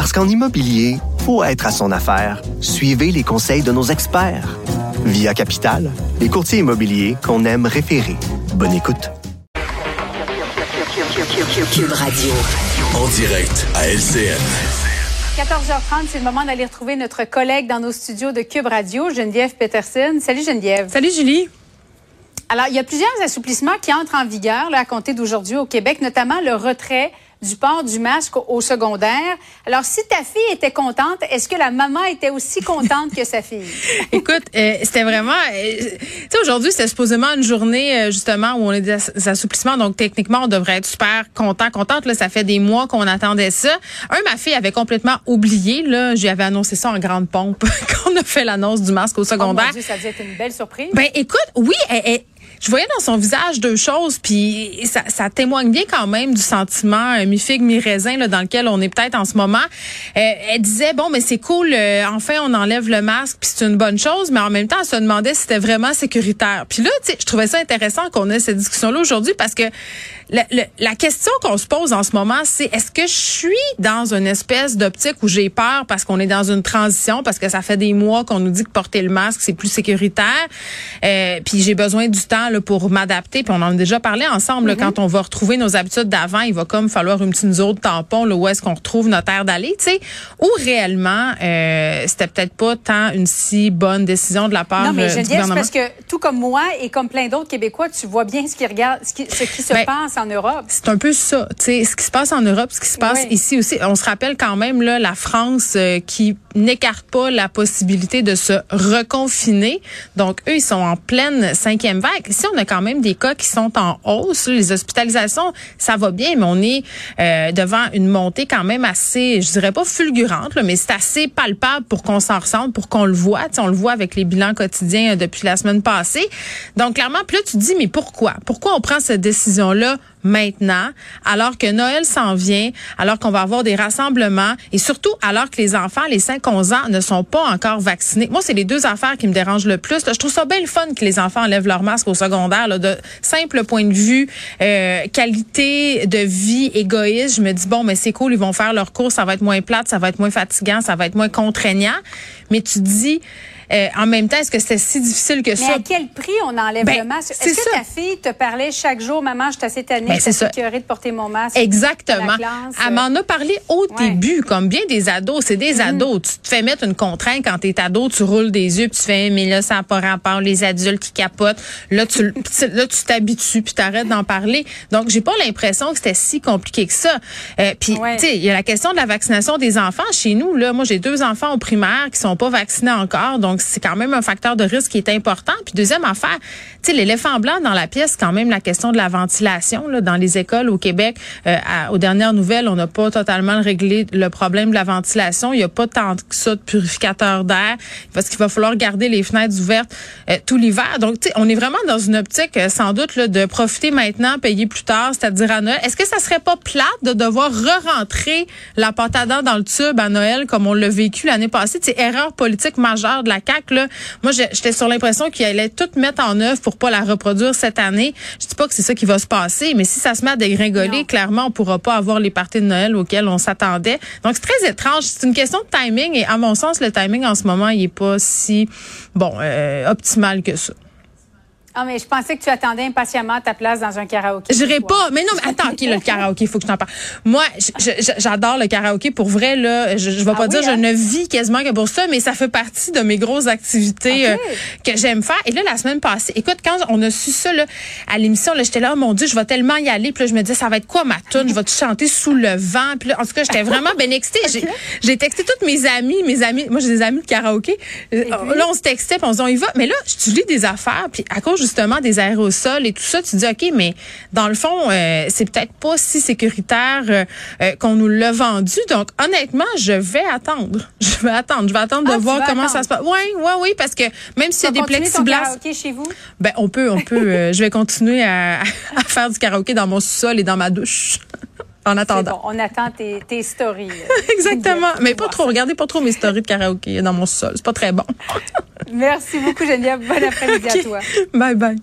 Parce qu'en immobilier, faut être à son affaire. Suivez les conseils de nos experts. Via Capital, les courtiers immobiliers qu'on aime référer. Bonne écoute. Cube Radio. En direct à LCN. 14h30, c'est le moment d'aller retrouver notre collègue dans nos studios de Cube Radio, Geneviève Peterson. Salut Geneviève. Salut Julie. Alors, il y a plusieurs assouplissements qui entrent en vigueur là, à compter d'aujourd'hui au Québec, notamment le retrait du port du masque au secondaire. Alors, si ta fille était contente, est-ce que la maman était aussi contente que sa fille? Écoute, euh, c'était vraiment... Euh, tu sais, aujourd'hui, c'était supposément une journée, euh, justement, où on a des assouplissements. Donc, techniquement, on devrait être super content, contente. Là, ça fait des mois qu'on attendait ça. Un, ma fille avait complètement oublié. Là, j'avais annoncé ça en grande pompe quand on a fait l'annonce du masque au secondaire. Oh mon Dieu, ça devait être une belle surprise. Ben, écoute, oui, elle, je voyais dans son visage deux choses, puis ça, ça témoigne bien quand même du sentiment euh, mi-figue, mi-raisin dans lequel on est peut-être en ce moment. Euh, elle disait, bon, mais c'est cool, euh, enfin on enlève le masque, puis c'est une bonne chose, mais en même temps, elle se demandait si c'était vraiment sécuritaire. Puis là, je trouvais ça intéressant qu'on ait cette discussion-là aujourd'hui parce que la, la, question qu'on se pose en ce moment, c'est est-ce que je suis dans une espèce d'optique où j'ai peur parce qu'on est dans une transition, parce que ça fait des mois qu'on nous dit que porter le masque, c'est plus sécuritaire, euh, puis j'ai besoin du temps là, pour m'adapter, puis on en a déjà parlé ensemble, mm-hmm. quand on va retrouver nos habitudes d'avant, il va comme falloir une petite zone de tampon, là, où est-ce qu'on retrouve notre air d'aller, tu sais, ou réellement, euh, c'était peut-être pas tant une si bonne décision de la part non, mais euh, du gouvernement. parce que tout comme moi et comme plein d'autres Québécois, tu vois bien ce qui regarde, ce qui, ce qui se ben, passe en Europe. C'est un peu ça, tu sais, ce qui se passe en Europe, ce qui se passe ici aussi. On se rappelle quand même là la France euh, qui n'écarte pas la possibilité de se reconfiner. Donc eux, ils sont en pleine cinquième vague. Ici, on a quand même des cas qui sont en hausse. Les hospitalisations, ça va bien, mais on est euh, devant une montée quand même assez, je dirais pas fulgurante, mais c'est assez palpable pour qu'on s'en ressente, pour qu'on le voit. on le voit avec les bilans quotidiens euh, depuis la semaine passée. Donc clairement, puis là, tu te dis, mais pourquoi? Pourquoi on prend cette décision-là maintenant, alors que Noël s'en vient, alors qu'on va avoir des rassemblements et surtout alors que les enfants, les 5-11 ans, ne sont pas encore vaccinés. Moi, c'est les deux affaires qui me dérangent le plus. je trouve ça bien fun que les enfants enlèvent leur masque au secondaire. Là, de simple point de vue, euh, qualité de vie, égoïste, je me dis, bon, mais c'est cool, ils vont faire leur cours, ça va être moins plate, ça va être moins fatigant, ça va être moins contraignant. Mais tu dis, euh, en même temps, est-ce que c'est si difficile que ça? Mais à quel prix on enlève ben, le masque? Est-ce que ta fille te parlait chaque jour, maman, je suis assez tannée, ben, suis de porter mon masque? Exactement. Elle m'en a parlé au début, comme bien des ados. C'est des mm-hmm. ados. Tu te fais mettre une contrainte quand t'es ado, tu roules des yeux, puis tu fais, mais là, ça n'a pas rapport, les adultes qui capotent. Là, tu là, tu t'habitues, puis t'arrêtes d'en parler. Donc, j'ai pas l'impression que c'était si compliqué que ça. Euh, puis, tu sais, il y a la question de la vaccination des enfants. Chez nous, là, moi, j'ai deux enfants au primaire qui sont pas vaccinés encore. Donc, c'est quand même un facteur de risque qui est important. Puis deuxième affaire, tu sais, l'éléphant blanc dans la pièce, quand même la question de la ventilation là, dans les écoles au Québec. Euh, aux dernières nouvelles, on n'a pas totalement réglé le problème de la ventilation. Il n'y a pas tant que ça de purificateur d'air parce qu'il va falloir garder les fenêtres ouvertes euh, tout l'hiver. Donc, tu sais, on est vraiment dans une optique, euh, sans doute, là, de profiter maintenant, payer plus tard, c'est-à-dire à Noël. Est-ce que ça serait pas plate de devoir re-rentrer la pâte à dents dans le tube à Noël comme on l'a vécu l'année passée? C'est erreur politique majeure de la CAQ. Là. Moi, j'étais sur l'impression qu'il allait tout mettre en œuvre pour pas la reproduire cette année. Je dis pas que c'est ça qui va se passer, mais si ça se met à dégringoler, clairement, on pourra pas avoir les parties de Noël auxquelles on s'attendait. Donc, c'est très étrange. C'est une question de timing et à mon sens, le timing en ce moment, il est pas si, bon, euh, optimal que ça. Ah, mais je pensais que tu attendais impatiemment ta place dans un karaoké. J'irai pas. Mais non, mais attends, OK, le karaoké, il faut que je t'en parle. Moi, j'adore le karaoké. Pour vrai, là, je, je vais pas ah dire, je hein? ne vis quasiment que pour ça, mais ça fait partie de mes grosses activités euh, que j'aime faire. Et là, la semaine passée, écoute, quand on a su ça, là, à l'émission, là, j'étais là, oh mon Dieu, je vais tellement y aller. Puis là, je me disais, ça va être quoi ma tune? Je vais te chanter sous le vent? Puis là, en tout cas, j'étais vraiment bien excitée. J'ai texté toutes mes amies, mes amis. Moi, j'ai des amis de karaoké. Euh, là, on se textait, puis on se disait, on y va. Mais là, je lis des affaires, puis à cause justement des aérosols et tout ça, tu dis OK, mais dans le fond, euh, c'est peut-être pas si sécuritaire euh, euh, qu'on nous l'a vendu. Donc honnêtement, je vais attendre. Je vais attendre. Je vais attendre de Ah, voir comment attendre. ça se passe. Oui, oui, oui, parce que même si c'est des plexiglas, chez vous? ben on peut, on peut. euh, je vais continuer à, à faire du karaoké dans mon sous-sol et dans ma douche. En attendant. bon, on attend tes, tes stories. Exactement. Mais pas trop. Regardez pas trop mes stories de karaoké dans mon sol. C'est pas très bon. Merci beaucoup, Geneviève. Bon après-midi à toi. Bye bye.